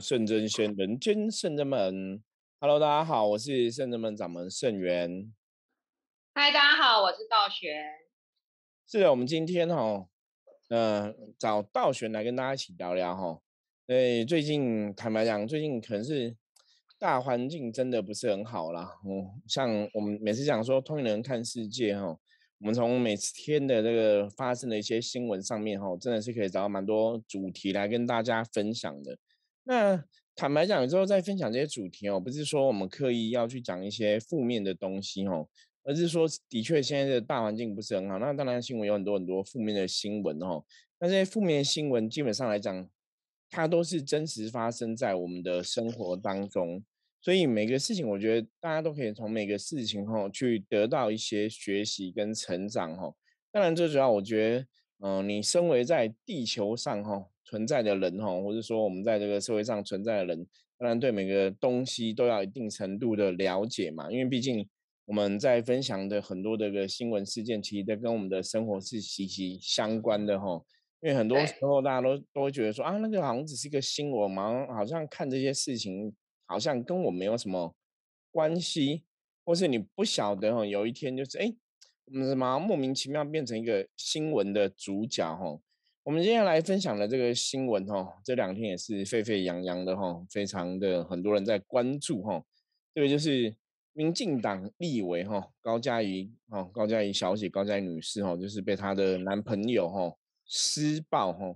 圣真仙，人间圣真门。Hello，大家好，我是圣真门掌门圣元。嗨，大家好，我是道玄。是的，我们今天哈，呃，找道玄来跟大家一起聊聊哈。诶，最近坦白讲，最近可能是大环境真的不是很好啦。嗯，像我们每次讲说通灵人看世界哈，我们从每天的这个发生的一些新闻上面哈，真的是可以找到蛮多主题来跟大家分享的。那坦白讲，之后再分享这些主题哦，不是说我们刻意要去讲一些负面的东西哦，而是说的确现在的大环境不是很好。那当然新闻有很多很多负面的新闻哦，那这些负面新闻基本上来讲，它都是真实发生在我们的生活当中。所以每个事情，我觉得大家都可以从每个事情哈去得到一些学习跟成长哈。当然最主要，我觉得，嗯，你身为在地球上哈。存在的人哈，或者说我们在这个社会上存在的人，当然对每个东西都要一定程度的了解嘛，因为毕竟我们在分享的很多的个新闻事件，其实都跟我们的生活是息息相关的哈。因为很多时候大家都都会觉得说啊，那个好像只是一个新闻嘛，好像看这些事情好像跟我没有什么关系，或是你不晓得哈，有一天就是哎，我们什么莫名其妙变成一个新闻的主角哈。我们今天来分享的这个新闻哈，这两天也是沸沸扬扬的哈，非常的很多人在关注哈。这个就是民进党立委哈高嘉瑜哈高嘉瑜小姐高嘉瑜女士哈，就是被她的男朋友哈施暴哈，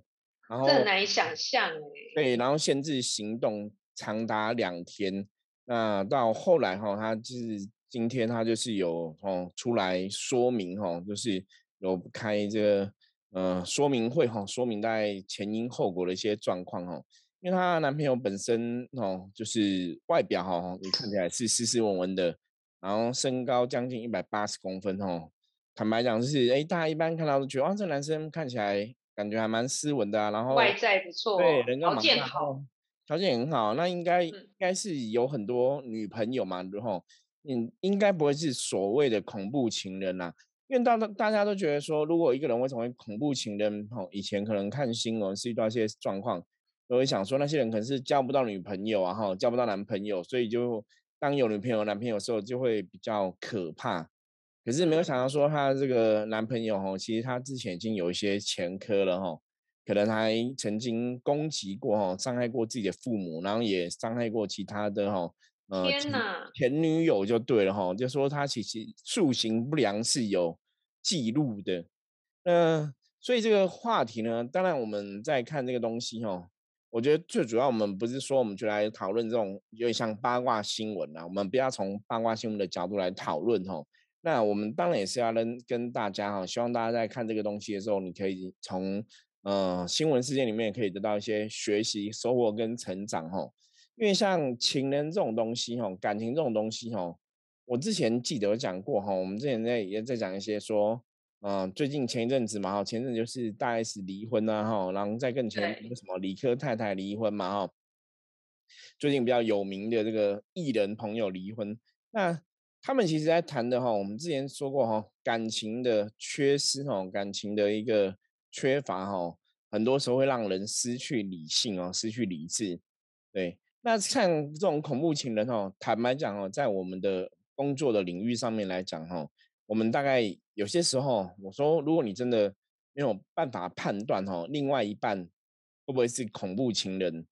然后这难以想象哎。对，然后限制行动长达两天，那到后来哈，她就是今天她就是有哦出来说明哈，就是有开这个。呃，说明会哈，说明大概前因后果的一些状况哈。因为她男朋友本身哦，就是外表哈，你看起来是斯斯文文的，然后身高将近一百八十公分哦。坦白讲，就是哎，大家一般看到都觉得哇，这男生看起来感觉还蛮斯文的啊，然后外在不错，对，条件好，条件很好，那应该应该是有很多女朋友嘛，然后嗯，应该不会是所谓的恐怖情人呐。因为大大大家都觉得说，如果一个人会成为恐怖情人，吼，以前可能看新闻是遇到一些状况，都会想说那些人可能是交不到女朋友啊，哈，交不到男朋友，所以就当有女朋友、男朋友的时候就会比较可怕。可是没有想到说，他这个男朋友，吼，其实他之前已经有一些前科了，哈，可能还曾经攻击过，哈，伤害过自己的父母，然后也伤害过其他的哈，哈。天哪，前女友就对了哈，就说他其实塑形不良是有记录的。嗯，所以这个话题呢，当然我们在看这个东西哈，我觉得最主要我们不是说我们就来讨论这种有点像八卦新闻啊，我们不要从八卦新闻的角度来讨论哈。那我们当然也是要跟跟大家哈，希望大家在看这个东西的时候，你可以从呃新闻事件里面可以得到一些学习、收获跟成长哈。因为像情人这种东西，吼，感情这种东西，吼，我之前记得讲过，哈，我们之前在也在讲一些说，嗯，最近前一阵子嘛，哈，前阵就是大 S 离婚啊，哈，然后再更前那个什么李科太太离婚嘛，哈，最近比较有名的这个艺人朋友离婚，那他们其实在谈的，哈，我们之前说过，哈，感情的缺失，哈，感情的一个缺乏，哈，很多时候会让人失去理性哦，失去理智，对。那像这种恐怖情人哦，坦白讲哦，在我们的工作的领域上面来讲哦，我们大概有些时候，我说如果你真的没有办法判断哦，另外一半会不会是恐怖情人，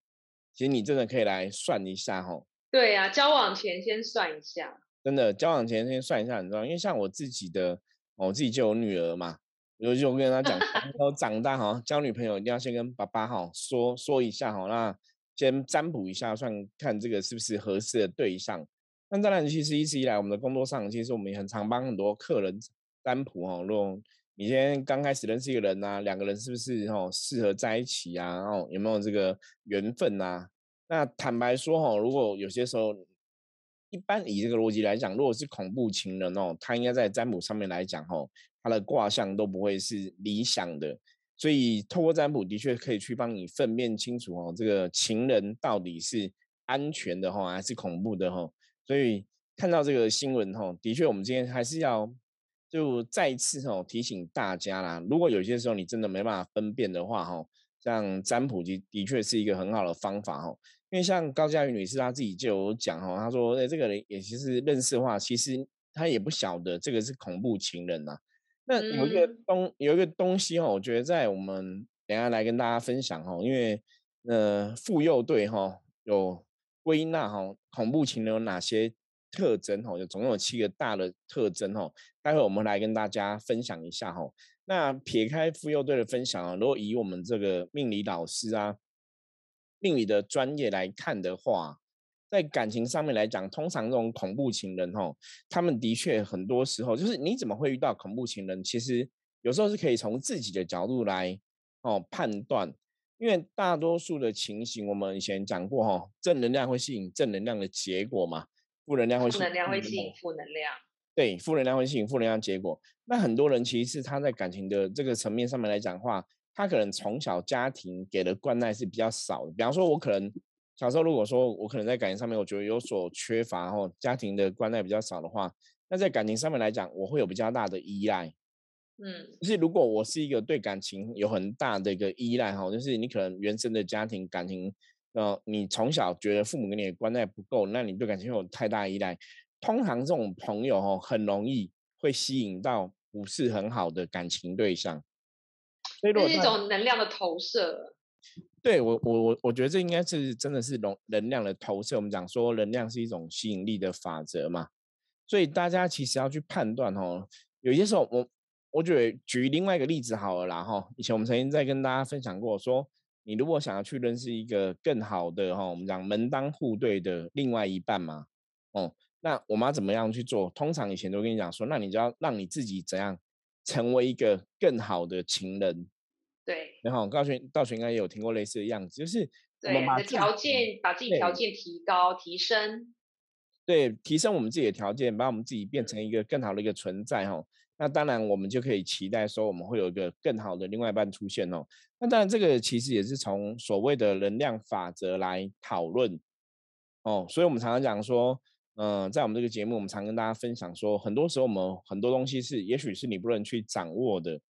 其实你真的可以来算一下哦。对呀，交往前先算一下。真的，交往前先算一下很重要，因为像我自己的，我自己就有女儿嘛，我就跟他讲，说长大哈，交女朋友一定要先跟爸爸哈说说一下哈，那。先占卜一下，算看这个是不是合适的对象。那当然，其实一直以来我们的工作上，其实我们也很常帮很多客人占卜哦。如果你今天刚开始认识一个人呐，两个人是不是哦适合在一起啊？哦，有没有这个缘分呐？那坦白说哈，如果有些时候，一般以这个逻辑来讲，如果是恐怖情人哦，他应该在占卜上面来讲哦，他的卦象都不会是理想的。所以，透过占卜的确可以去帮你分辨清楚哦，这个情人到底是安全的哈，还是恐怖的哈。所以看到这个新闻哈，的确我们今天还是要就再一次哦提醒大家啦，如果有些时候你真的没办法分辨的话哈，像占卜的的确是一个很好的方法哦。因为像高佳瑜女士她自己就有讲哦，她说，哎，这个人也其实认识的话，其实她也不晓得这个是恐怖情人呐。那有一个东有一个东西哦，我觉得在我们等下来跟大家分享哦，因为呃妇幼队哈有归纳哈恐怖情人有哪些特征哦，就总共有七个大的特征哦，待会我们来跟大家分享一下哈。那撇开妇幼队的分享啊，如果以我们这个命理老师啊。命理的专业来看的话，在感情上面来讲，通常这种恐怖情人哦，他们的确很多时候就是你怎么会遇到恐怖情人？其实有时候是可以从自己的角度来哦判断，因为大多数的情形，我们以前讲过哈，正能量会吸引正能量的结果嘛，负能量会负能量会吸引负能量，对，负能量会吸引负能量结果。那很多人其实是他在感情的这个层面上面来讲话。他可能从小家庭给的关爱是比较少的，比方说，我可能小时候如果说我可能在感情上面我觉得有所缺乏，哦家庭的关爱比较少的话，那在感情上面来讲，我会有比较大的依赖。嗯，就是如果我是一个对感情有很大的一个依赖，哈，就是你可能原生的家庭感情，呃，你从小觉得父母给你的关爱不够，那你对感情有太大依赖，通常这种朋友，哈，很容易会吸引到不是很好的感情对象。这是一种能量的投射。对我，我我我觉得这应该是真的是能能量的投射。我们讲说能量是一种吸引力的法则嘛，所以大家其实要去判断哦。有些时候，我我觉得举另外一个例子好了啦哈。以前我们曾经在跟大家分享过，说你如果想要去认识一个更好的哈，我们讲门当户对的另外一半嘛，哦，那我们要怎么样去做？通常以前都跟你讲说，那你就要让你自己怎样？成为一个更好的情人，对，然后道玄道玄应该也有听过类似的样子，就是我们把条件把自己条件提高提升，对，提升我们自己的条件，把我们自己变成一个更好的一个存在哈。那当然我们就可以期待说我们会有一个更好的另外一半出现哦。那当然这个其实也是从所谓的能量法则来讨论哦，所以我们常常讲说。嗯，在我们这个节目，我们常跟大家分享说，很多时候我们很多东西是，也许是你不能去掌握的，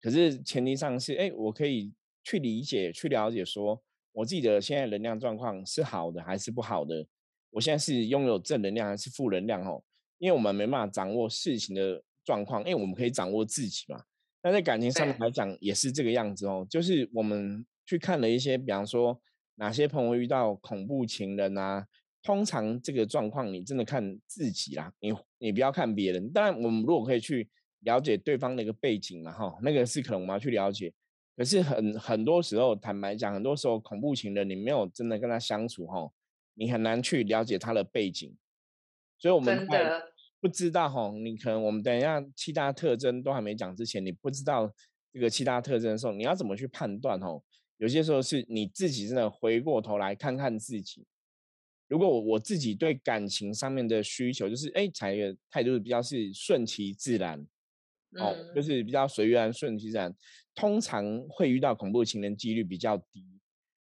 可是前提上是，哎，我可以去理解、去了解，说我自己的现在能量状况是好的还是不好的，我现在是拥有正能量还是负能量哦？因为我们没办法掌握事情的状况，因为我们可以掌握自己嘛。那在感情上面来讲，也是这个样子哦，就是我们去看了一些，比方说哪些朋友遇到恐怖情人啊。通常这个状况，你真的看自己啦，你你不要看别人。当然，我们如果可以去了解对方的一个背景嘛，哈，那个是可能我们要去了解。可是很很多时候，坦白讲，很多时候恐怖情人，你没有真的跟他相处，哈，你很难去了解他的背景。所以，我们不知道，哈，你可能我们等一下七大特征都还没讲之前，你不知道这个七大特征的时候，你要怎么去判断？哈，有些时候是你自己真的回过头来看看自己。如果我我自己对感情上面的需求就是，哎，采的态度比较是顺其自然，哦，就是比较随缘顺其自然，通常会遇到恐怖情人几率比较低。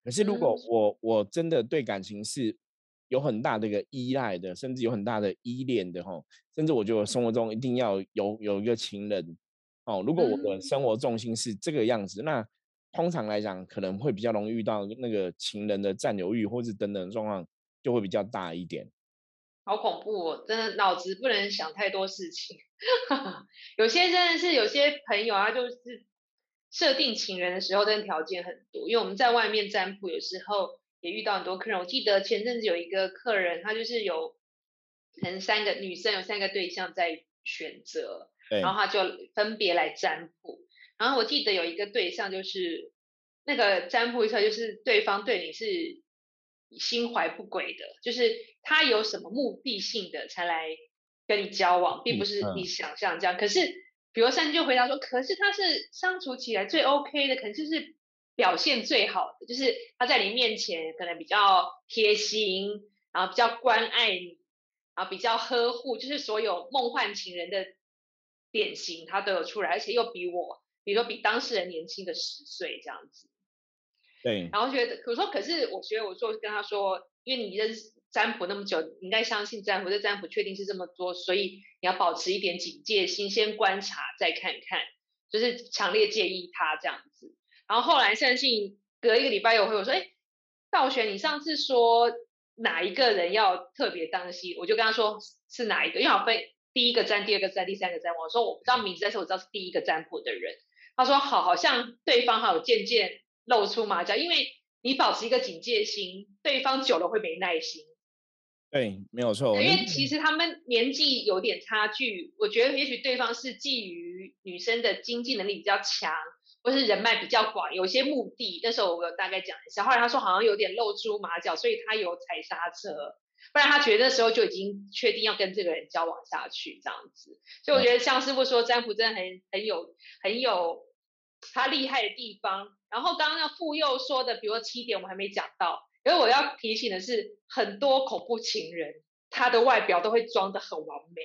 可是如果我我真的对感情是有很大的一个依赖的，甚至有很大的依恋的哈，甚至我觉得生活中一定要有有一个情人，哦，如果我的生活重心是这个样子，那通常来讲可能会比较容易遇到那个情人的占有欲或是等等状况。就会比较大一点，好恐怖哦！真的脑子不能想太多事情。有些真的是有些朋友啊，就是设定情人的时候，真的条件很多。因为我们在外面占卜，有时候也遇到很多客人。我记得前阵子有一个客人，他就是有可能三个女生有三个对象在选择，然后他就分别来占卜。然后我记得有一个对象，就是那个占卜一下，就是对方对你是。心怀不轨的，就是他有什么目的性的才来跟你交往，并不是你想象这样。可是，比如三就回答说，可是他是相处起来最 OK 的，可能就是表现最好的，就是他在你面前可能比较贴心，然后比较关爱你，然后比较呵护，就是所有梦幻情人的典型，他都有出来，而且又比我，比如说比当事人年轻的十岁这样子。对，然后觉得，我说，可是我觉得，我说跟他说，因为你认识占卜那么久，你应该相信占卜，这占卜确定是这么多，所以你要保持一点警戒心，先观察再看看，就是强烈建议他这样子。然后后来相信隔一个礼拜又回我说，哎，道玄，你上次说哪一个人要特别当心？我就跟他说是哪一个，因为我分第一个占、第二个占、第三个占。我说我不知道名字，但是我知道是第一个占卜的人。他说好，好像对方还有渐渐露出马脚，因为你保持一个警戒心，对方久了会没耐心。对，没有错。因为其实他们年纪有点差距，我觉得也许对方是基于女生的经济能力比较强，或是人脉比较广，有些目的。那时候我有大概讲一下，后来他说好像有点露出马脚，所以他有踩刹车，不然他觉得那时候就已经确定要跟这个人交往下去这样子。所以我觉得像师傅说，占卜真的很很有很有他厉害的地方。然后刚刚那妇幼说的，比如说七点，我们还没讲到。因为我要提醒的是，很多恐怖情人，他的外表都会装的很完美。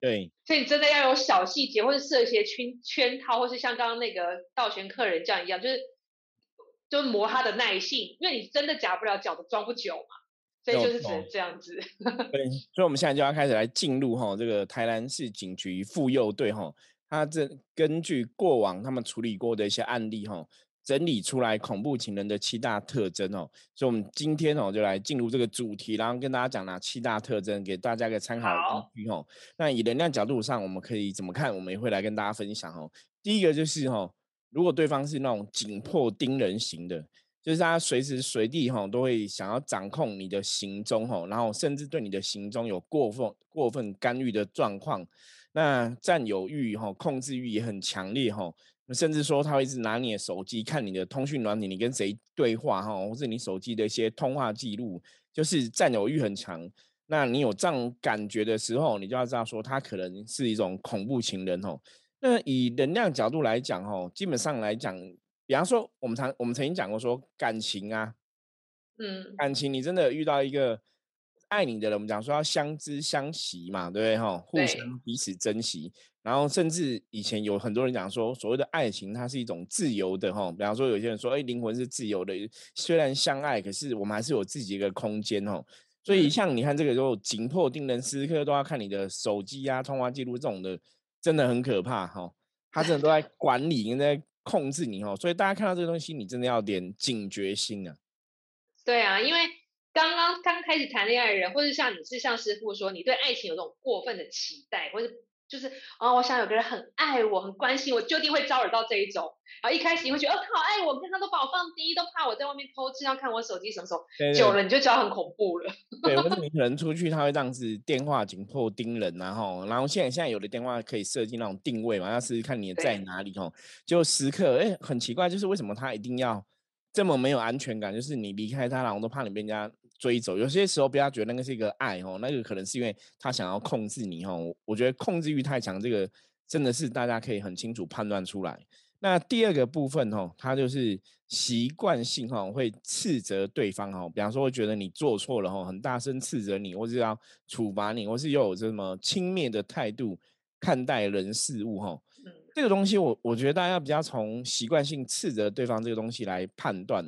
对，所以你真的要有小细节，或者设一些圈圈套，或是像刚刚那个道玄客人这样一样，就是就磨他的耐性，因为你真的假不了脚的装不久嘛，所以就是只能这样子。对，所以我们现在就要开始来进入哈这个台南市警局妇幼队哈，他这根据过往他们处理过的一些案例哈。整理出来恐怖情人的七大特征哦，所以我们今天哦就来进入这个主题，然后跟大家讲哪七大特征，给大家一个参考依据哦。那以能量角度上，我们可以怎么看？我们也会来跟大家分享哦。第一个就是哦，如果对方是那种紧迫盯人型的，就是他随时随地哈都会想要掌控你的行踪哈，然后甚至对你的行踪有过分过分干预的状况，那占有欲哈、控制欲也很强烈哈。甚至说他会一直拿你的手机看你的通讯软体，你跟谁对话哈，或是你手机的一些通话记录，就是占有欲很强。那你有这样感觉的时候，你就要知道说他可能是一种恐怖情人哦。那以能量角度来讲哦，基本上来讲，比方说我们常我们曾经讲过说感情啊，嗯，感情你真的遇到一个。爱你的人，我们讲说要相知相惜嘛，对不对？哈，互相彼此珍惜。然后，甚至以前有很多人讲说，所谓的爱情，它是一种自由的哈。比方说，有些人说，哎，灵魂是自由的，虽然相爱，可是我们还是有自己一个空间哦。所以，像你看这个，就紧迫盯人，时刻都要看你的手机啊、通话记录这种的，真的很可怕哈。他真的都在 管理，跟在控制你哦。所以，大家看到这个东西，你真的要点警觉心啊。对啊，因为。刚刚刚开始谈恋爱的人，或者像你是像师傅说，你对爱情有这种过分的期待，或者就是啊，我想有个人很爱我，很关心我，就一定会招惹到这一种。然后一开始你会觉得哦，他好爱我，跟他都把我放第一，都怕我在外面偷吃，要看我手机什么时候。久了你就觉得很恐怖了。对，或者你可能出去，他会这样子电话紧迫盯人，然后然后现在现在有的电话可以设计那种定位嘛，要试试看你在哪里哦，就时刻哎很奇怪，就是为什么他一定要这么没有安全感？就是你离开他，然后都怕你被人家。追走，有些时候不要觉得那个是一个爱哦，那个可能是因为他想要控制你哦。我觉得控制欲太强，这个真的是大家可以很清楚判断出来。那第二个部分哦，他就是习惯性哈会斥责对方哦，比方说会觉得你做错了哈，很大声斥责你，或是要处罚你，或是又有这么轻蔑的态度看待人事物哈。这个东西我我觉得大家比较从习惯性斥责对方这个东西来判断。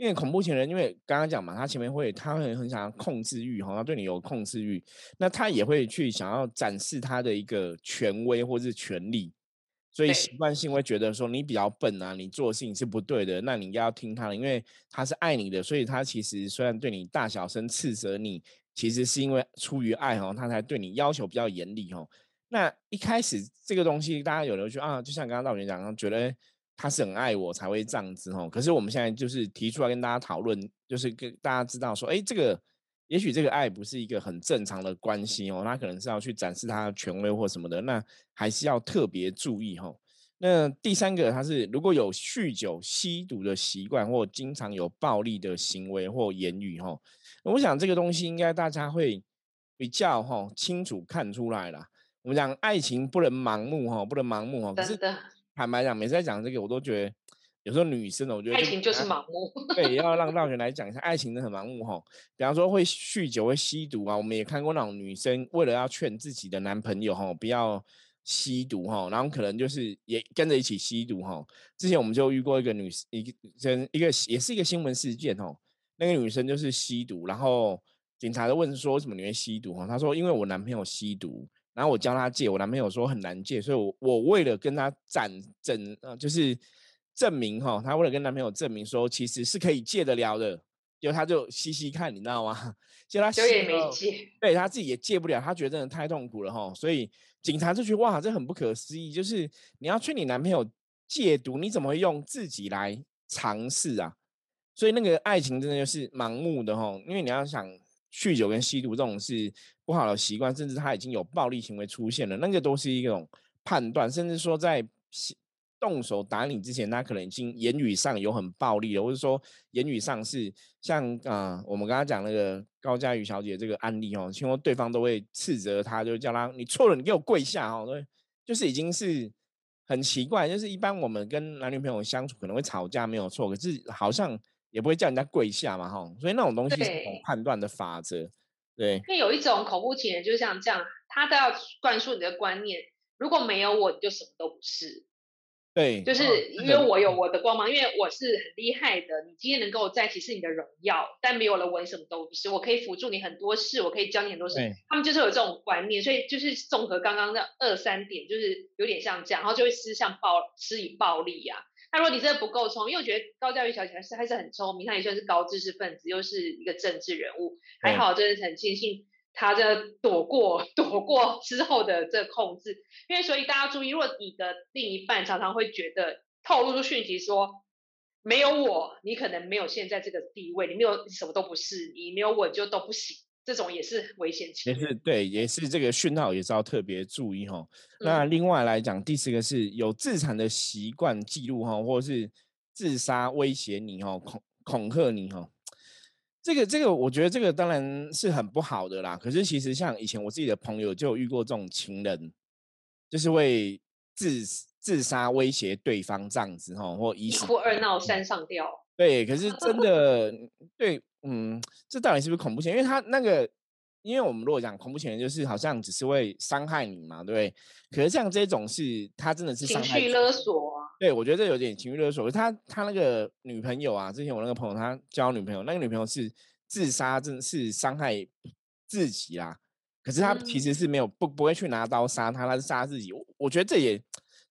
因为恐怖情人，因为刚刚讲嘛，他前面会，他会很想要控制欲，哈，他对你有控制欲，那他也会去想要展示他的一个权威或是权力，所以习惯性会觉得说你比较笨啊，你做事情是不对的，那你应该要听他的，因为他是爱你的，所以他其实虽然对你大小声斥责你，其实是因为出于爱，哈，他才对你要求比较严厉，哈。那一开始这个东西，大家有人就啊，就像刚刚道明讲，觉得。他是很爱我才会这样子吼，可是我们现在就是提出来跟大家讨论，就是跟大家知道说，哎，这个也许这个爱不是一个很正常的关系哦，他可能是要去展示他的权威或什么的，那还是要特别注意吼。那第三个，他是如果有酗酒、吸毒的习惯，或经常有暴力的行为或言语吼，我想这个东西应该大家会比较哈清楚看出来了。我们讲爱情不能盲目哈，不能盲目哈，可是。坦白讲，每次在讲这个，我都觉得有时候女生呢，我觉得爱情就是盲目。对，要让道玄 来讲一下，爱情真的很盲目哈。比方说会酗酒、会吸毒啊，我们也看过那种女生为了要劝自己的男朋友哈不要吸毒哈，然后可能就是也跟着一起吸毒哈。之前我们就遇过一个女一个生，一个也是一个新闻事件哦。那个女生就是吸毒，然后警察就问说为什么你会吸毒哈？她说因为我男朋友吸毒。然后我教他戒，我男朋友说很难戒，所以我我为了跟他展整呃，就是证明哈，他为了跟男朋友证明说其实是可以戒得了的，结果她就吸吸看，你知道吗？结果她就也没戒，对他自己也戒不了，他觉得真的太痛苦了哈，所以警察就觉得哇，这很不可思议，就是你要劝你男朋友戒毒，你怎么会用自己来尝试啊？所以那个爱情真的就是盲目的哈，因为你要想酗酒跟吸毒这种是不好的习惯，甚至他已经有暴力行为出现了，那个都是一种判断，甚至说在动手打你之前，他可能已经言语上有很暴力了，或者说言语上是像啊，我们刚刚讲那个高佳瑜小姐这个案例哦，听说对方都会斥责他，就叫他你错了，你给我跪下哦，对，就是已经是很奇怪，就是一般我们跟男女朋友相处可能会吵架没有错，可是好像。也不会叫人家跪下嘛，哈，所以那种东西是判断的法则，对。因为有一种恐怖情人，就像这样，他都要灌输你的观念，如果没有我，你就什么都不是。对，就是因为我有我的光芒，因为我是很厉害的。你今天能跟我在一起是你的荣耀，但没有了我，你什么都不是。我可以辅助你很多事，我可以教你很多事。他们就是有这种观念，所以就是综合刚刚的二三点，就是有点像这样，然后就会施向暴施以暴力呀。那如果你真的不够聪明，因为我觉得高教育小姐还是还是很聪明，她也算是高知识分子，又是一个政治人物，还好，真的是很庆幸她这躲过 躲过之后的这控制。因为所以大家注意，如果你的另一半常常会觉得透露出讯息说没有我，你可能没有现在这个地位，你没有什么都不是，你没有我就都不行。这种也是危险期，也是对，也是这个讯号也是要特别注意哈。那另外来讲，第四个是有自残的习惯记录哈，或者是自杀威胁你哈，恐恐吓你哈。这个这个，我觉得这个当然是很不好的啦。可是其实像以前我自己的朋友就有遇过这种情人，就是会自自杀威胁对方这样子哈，或一哭二闹三上吊。对，可是真的 对。嗯，这到底是不是恐怖情人？因为他那个，因为我们如果讲恐怖情人，就是好像只是会伤害你嘛，对不对？可是像这种是，他真的是情绪勒索啊。对，我觉得这有点情绪勒索。他他那个女朋友啊，之前我那个朋友他交女朋友，那个女朋友是自杀，真的是伤害自己啦。可是他其实是没有不不会去拿刀杀他，他是杀自己。我我觉得这也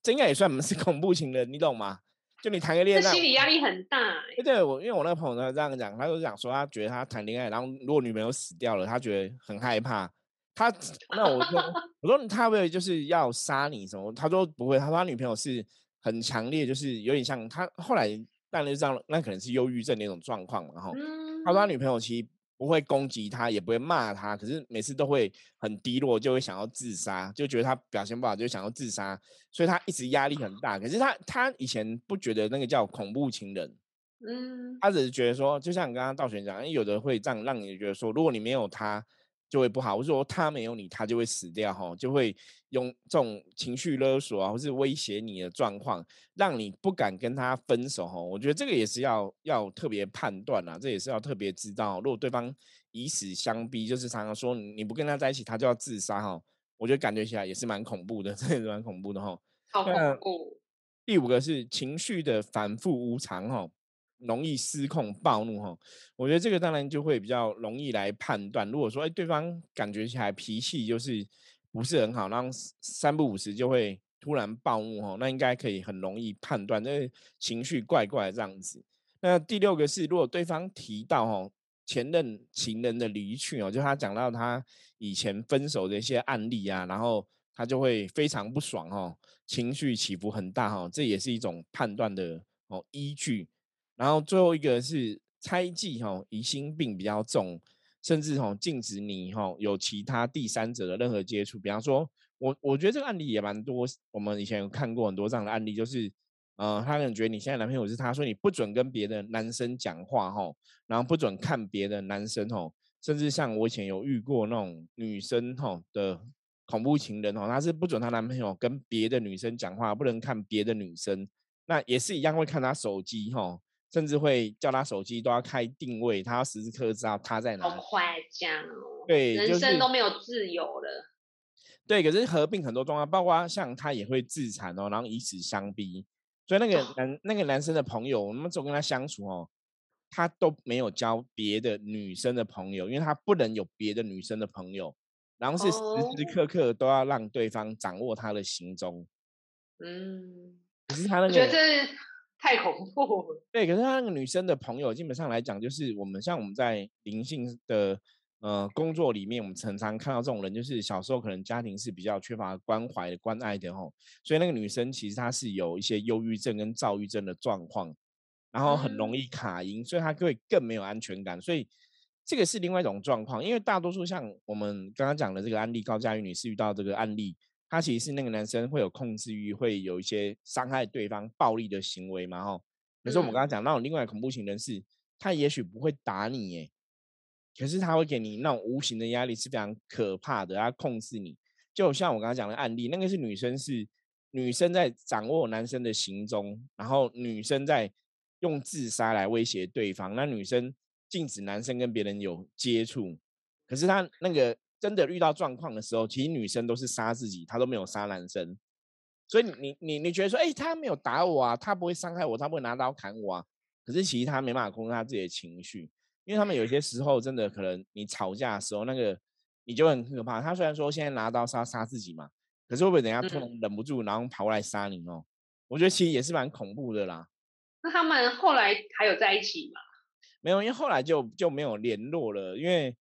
这应该也算是恐怖情人，你懂吗？就你谈个恋爱，心理压力很大。对，我因为我那个朋友他这样讲，他就讲说他觉得他谈恋爱，然后如果女朋友死掉了，他觉得很害怕。他 那我说我说他会就是要杀你什么？他说不会，他说他女朋友是很强烈，就是有点像他后来当然就这样，那可能是忧郁症那种状况然后他说他女朋友其实。不会攻击他，也不会骂他，可是每次都会很低落，就会想要自杀，就觉得他表现不好，就想要自杀，所以他一直压力很大。可是他他以前不觉得那个叫恐怖情人，嗯，他只是觉得说，就像刚刚道玄讲，有的会这样让你觉得说，如果你没有他。就会不好，或者说他没有你，他就会死掉哈，就会用这种情绪勒索啊，或是威胁你的状况，让你不敢跟他分手哈。我觉得这个也是要要特别判断啊，这也是要特别知道，如果对方以死相逼，就是常常说你不跟他在一起，他就要自杀哈。我觉得感觉起来也是蛮恐怖的，真的是蛮恐怖的哈。好恐怖。第五个是情绪的反复无常哈。容易失控暴怒哈，我觉得这个当然就会比较容易来判断。如果说哎，对方感觉起来脾气就是不是很好，然后三不五时就会突然暴怒哈，那应该可以很容易判断，这情绪怪怪这样子。那第六个是，如果对方提到哈前任情人的离去哦，就他讲到他以前分手的一些案例啊，然后他就会非常不爽哈，情绪起伏很大哈，这也是一种判断的哦依据。然后最后一个是猜忌哈，疑心病比较重，甚至哈禁止你哈有其他第三者的任何接触。比方说，我我觉得这个案例也蛮多，我们以前有看过很多这样的案例，就是呃，他可能觉得你现在男朋友是他说你不准跟别的男生讲话哈，然后不准看别的男生哈，甚至像我以前有遇过那种女生哈的恐怖情人哦，她是不准她男朋友跟别的女生讲话，不能看别的女生，那也是一样会看她手机哈。甚至会叫他手机都要开定位，他要时时刻刻知道他在哪。好快讲哦，对，人生都没有自由了。对，可是合并很多状况，包括像他也会自残哦，然后以死相逼。所以那个男那个男生的朋友，我们总跟他相处哦，他都没有交别的女生的朋友，因为他不能有别的女生的朋友，然后是时时刻刻都要让对方掌握他的行踪。嗯，可是他那个。觉得太恐怖了。对，可是她那个女生的朋友，基本上来讲，就是我们像我们在灵性的呃工作里面，我们常常看到这种人，就是小时候可能家庭是比较缺乏关怀的、关爱的吼，所以那个女生其实她是有一些忧郁症跟躁郁症的状况，然后很容易卡音，所以她会更没有安全感，所以这个是另外一种状况。因为大多数像我们刚刚讲的这个案例，高佳玉女士遇到这个案例。他其实是那个男生会有控制欲，会有一些伤害对方、暴力的行为嘛？哈，可是我们刚刚讲那种另外恐怖情人是，他也许不会打你，耶，可是他会给你那种无形的压力，是非常可怕的。他控制你，就像我刚刚讲的案例，那个是女生是女生在掌握男生的行踪，然后女生在用自杀来威胁对方，那女生禁止男生跟别人有接触，可是他那个。真的遇到状况的时候，其实女生都是杀自己，她都没有杀男生。所以你你你觉得说，哎，他没有打我啊，他不会伤害我，他不会拿刀砍我啊。可是其实他没办法控制他自己的情绪，因为他们有些时候真的可能你吵架的时候，那个你就很可怕。他虽然说现在拿刀杀杀自己嘛，可是会不会等下突然忍不住，然后跑过来杀你哦？我觉得其实也是蛮恐怖的啦。那他们后来还有在一起吗？没有，因为后来就就没有联络了。因为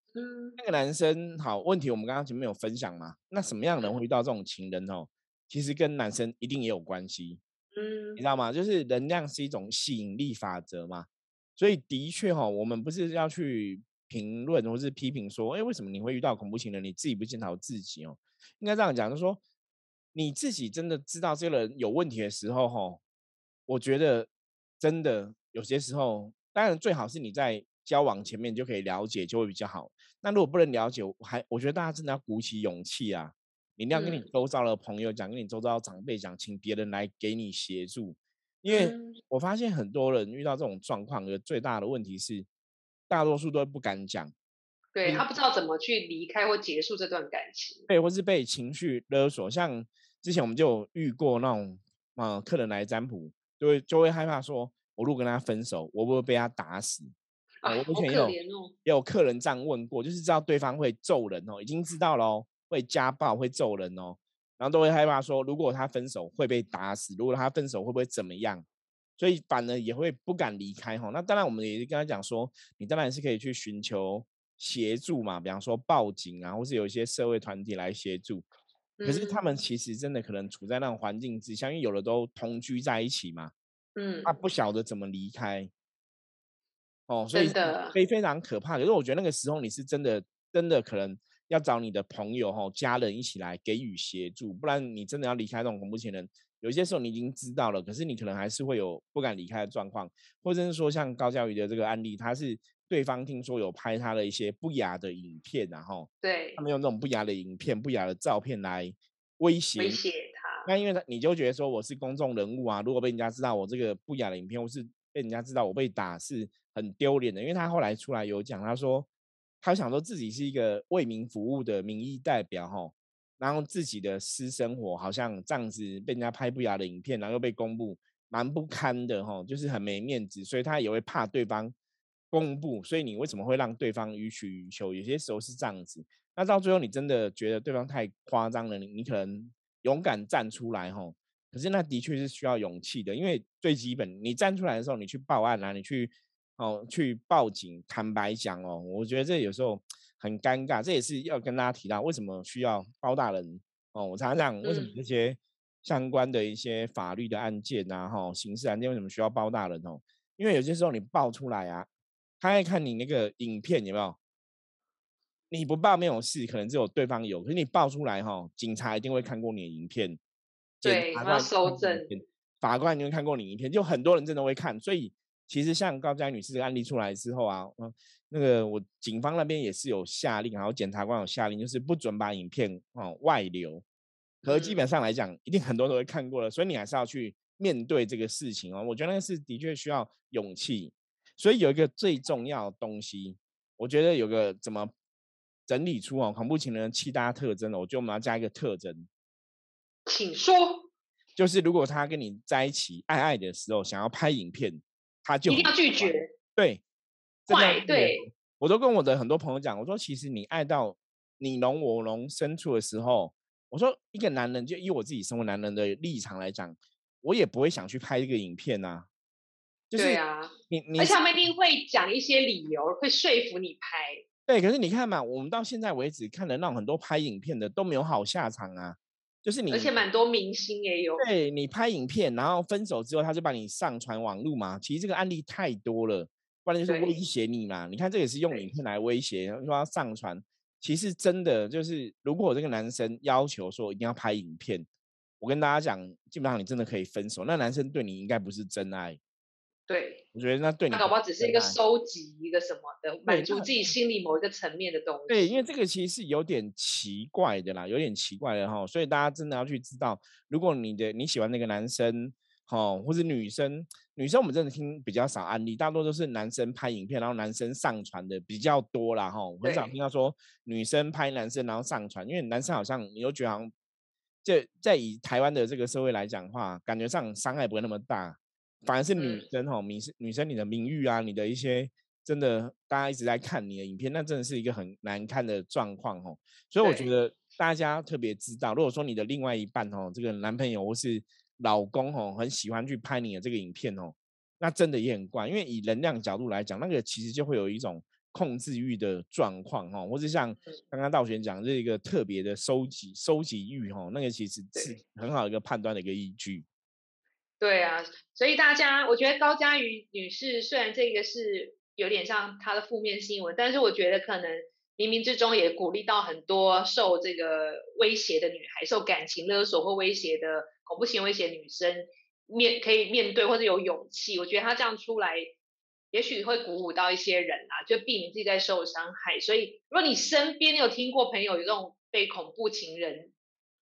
那个男生好问题，我们刚刚前面有分享嘛。那什么样的人会遇到这种情人哦？其实跟男生一定也有关系。嗯，你知道吗？就是能量是一种吸引力法则嘛。所以的确哈，我们不是要去评论或是批评说，哎，为什么你会遇到恐怖情人？你自己不检讨自己哦。应该这样讲，就是说你自己真的知道这个人有问题的时候哈，我觉得真的有些时候。当然，最好是你在交往前面就可以了解，就会比较好。那如果不能了解，我还我觉得大家真的要鼓起勇气啊！你一定要跟你周遭的朋友讲，跟你周遭长辈讲，请别人来给你协助。因为我发现很多人遇到这种状况的最大的问题是，大多数都不敢讲，对他不知道怎么去离开或结束这段感情，对，或是被情绪勒索。像之前我们就遇过那种啊，客人来占卜，就会就会害怕说。我如果跟他分手，我不会被他打死。啊，我以前有也有客人这样问过，就是知道对方会揍人哦，已经知道了哦，会家暴会揍人哦，然后都会害怕说，如果他分手会被打死，如果他分手会不会怎么样？所以反而也会不敢离开哈。那当然，我们也是跟他讲说，你当然是可以去寻求协助嘛，比方说报警啊，或是有一些社会团体来协助。可是他们其实真的可能处在那种环境之下，因为有的都同居在一起嘛。嗯，他不晓得怎么离开，哦，所以非非常可怕。可是我觉得那个时候你是真的真的可能要找你的朋友哈、家人一起来给予协助，不然你真的要离开这种恐怖情人，有些时候你已经知道了，可是你可能还是会有不敢离开的状况，或者是说像高教育的这个案例，他是对方听说有拍他的一些不雅的影片，然后对他们用那种不雅的影片、不雅的照片来威胁威胁。那因为他你就觉得说我是公众人物啊，如果被人家知道我这个不雅的影片，或是被人家知道我被打，是很丢脸的。因为他后来出来有讲，他说他想说自己是一个为民服务的民意代表哈，然后自己的私生活好像这样子被人家拍不雅的影片，然后又被公布，蛮不堪的哈，就是很没面子，所以他也会怕对方公布。所以你为什么会让对方予取予求？有些时候是这样子，那到最后你真的觉得对方太夸张了，你可能。勇敢站出来吼，可是那的确是需要勇气的，因为最基本，你站出来的时候，你去报案啊，你去哦去报警，坦白讲哦，我觉得这有时候很尴尬，这也是要跟大家提到为什么需要包大人哦。我常常讲，为什么这些相关的一些法律的案件啊，哈，刑事案件为什么需要包大人哦？因为有些时候你报出来啊，他爱看你那个影片有没有。你不报没有事，可能只有对方有。可是你报出来哈，警察一定会看过你的影片，对，要收证。法官一定会看过你影片，就很多人真的会看。所以其实像高佳女士的案例出来之后啊，嗯，那个我警方那边也是有下令，然后检察官有下令，就是不准把影片哦外流。可是基本上来讲，一定很多人都会看过了，所以你还是要去面对这个事情哦。我觉得那是的确需要勇气。所以有一个最重要的东西，我觉得有个怎么。整理出哦恐怖情人的七大特征了，我觉得我们要加一个特征，请说。就是如果他跟你在一起爱爱的时候，想要拍影片，他就一定要拒绝。对，坏对。我都跟我的很多朋友讲，我说其实你爱到你侬我侬深处的时候，我说一个男人就以我自己身为男人的立场来讲，我也不会想去拍这个影片呐。就是对啊，你你而且他们一定会讲一些理由，会说服你拍。对，可是你看嘛，我们到现在为止看的那种很多拍影片的都没有好下场啊，就是你而且蛮多明星也有。对你拍影片，然后分手之后他就把你上传网络嘛，其实这个案例太多了，不然就是威胁你嘛。你看这也是用影片来威胁，说要上传。其实真的就是，如果这个男生要求说一定要拍影片，我跟大家讲，基本上你真的可以分手。那男生对你应该不是真爱，对，我觉得那对你他搞不好只是一个收集一个什么的，满足自己心里某一个层面的东西。对，因为这个其实是有点奇怪的啦，有点奇怪的哈，所以大家真的要去知道，如果你的你喜欢那个男生，哈，或者女生，女生我们真的听比较少案例，大多都是男生拍影片，然后男生上传的比较多啦，哈，很少听到说女生拍男生然后上传，因为男生好像你又觉得好像，这在以台湾的这个社会来讲的话，感觉上伤害不会那么大，反而是女嗯。生哈，名是女生你的名誉啊，你的一些真的大家一直在看你的影片，那真的是一个很难看的状况哦。所以我觉得大家特别知道，如果说你的另外一半哦，这个男朋友或是老公哦，很喜欢去拍你的这个影片哦，那真的也很怪，因为以能量角度来讲，那个其实就会有一种控制欲的状况哈，或是像刚刚道玄讲这一个特别的收集收集欲哈，那个其实是很好的一个判断的一个依据。对啊，所以大家，我觉得高佳瑜女士虽然这个是有点像她的负面新闻，但是我觉得可能冥冥之中也鼓励到很多受这个威胁的女孩，受感情勒索或威胁的恐怖行威胁女生面可以面对或者有勇气。我觉得她这样出来，也许会鼓舞到一些人啊，就避免自己再受伤害。所以，如果你身边有听过朋友有这种被恐怖情人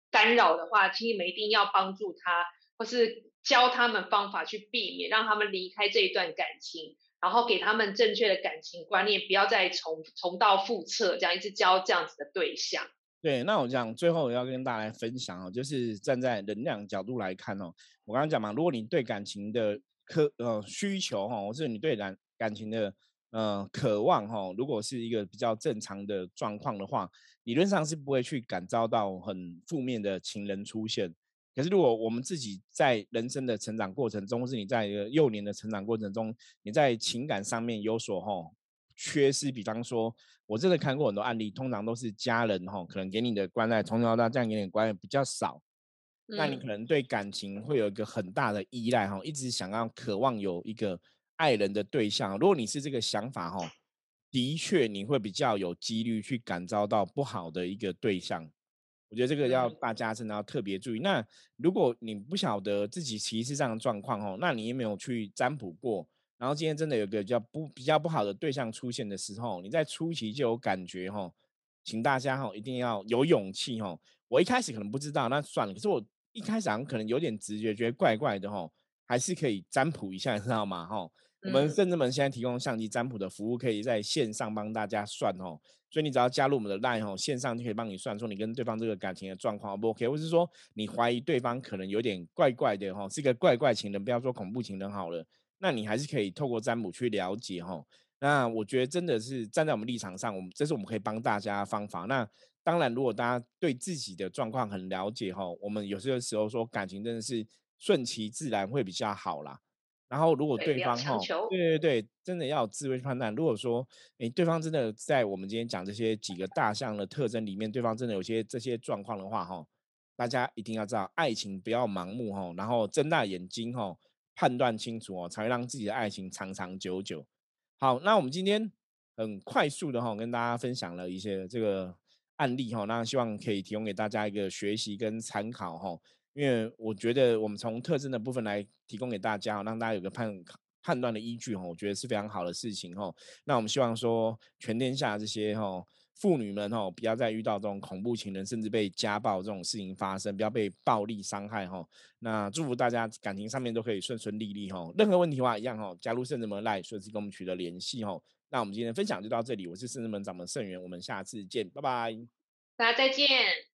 干扰的话，请你们一定要帮助他，或是教他们方法去避免，让他们离开这一段感情，然后给他们正确的感情观念，不要再重重蹈覆辙，这样一直教这样子的对象。对，那我讲最后要跟大家来分享哦，就是站在能量角度来看哦，我刚刚讲嘛，如果你对感情的渴呃需求哈，或是你对感感情的呃渴望哈，如果是一个比较正常的状况的话，理论上是不会去感召到很负面的情人出现。可是如果我们自己在人生的成长过程中，或是你在幼年的成长过程中，你在情感上面有所哈缺失，比方说，我真的看过很多案例，通常都是家人哈，可能给你的关爱，从小到大这样给你的关爱比较少，那你可嗯，能对感情会有一个很大的依赖哈，一直想要渴望有一个爱人的对象。如果你是这个想法哈，的确你会比较有几率去感召到不好的一个对象。我觉得这个要嗯大家真的要特别注意。那如果你不晓得自己其实是这样的状况哦，那你也没有去占卜过，然后今天真的有个比较不比较不好的对象出现的时候，你在初期就有感觉哈，请大家哈一定要有勇气哈。我一开始可能不知道，那算了。可是我一开始好像可能有点直觉，觉得怪怪的哈，还是可以占卜一下，你知道吗？哈，我们嗯圣智门现在提供相机占卜的服务，可以在线上帮大家算哦。所以你只要加入我们的 LINE 哦，线上就可以帮你算，说你跟对方这个感情的状况 O 不 OK，或是说你怀疑对方可能有点怪怪的哈，是个怪怪情人，不要说恐怖情人好了，那你还是可以透过占卜去了解哈。那我觉得真的是站在我们立场上，我们这是我们可以帮大家的方法。那当然，如果大家对自己的状况很了解哈，我们有些时候说感情真的是顺其自然会比较好啦。然后如果对，方哈，对对对，真的要有智慧去判断。如果说，诶，对方真的在我们今天讲这些几个大项的特征里面，对方真的有些这些状况的话，哈，大家一定要知道，爱情不要盲目哈，然后睁大眼睛哈，判断清楚哦，才会让自己的爱情长长久久。好，那我们今天很快速的哈，跟大家分享了一些这个案例哈，那希望可以提供给大家一个学习跟参考哈。因为我觉得我们从特征的部分来提供给大家，让大家有个判判断的依据哈，我觉得是非常好的事情哈。那我们希望说，全天下这些哈妇女们哈，不要再遇到这种恐怖情人，甚至被家暴这种事情发生，不要被暴力伤害哈。那祝福大家感情上面都可以顺顺利利哈。任何问题的话，一样哈，加入圣智门来，随时跟我们取得联系哈。那我们今天分享就到这里，我是圣智门掌门盛元，我们下次见，拜拜。大家再见。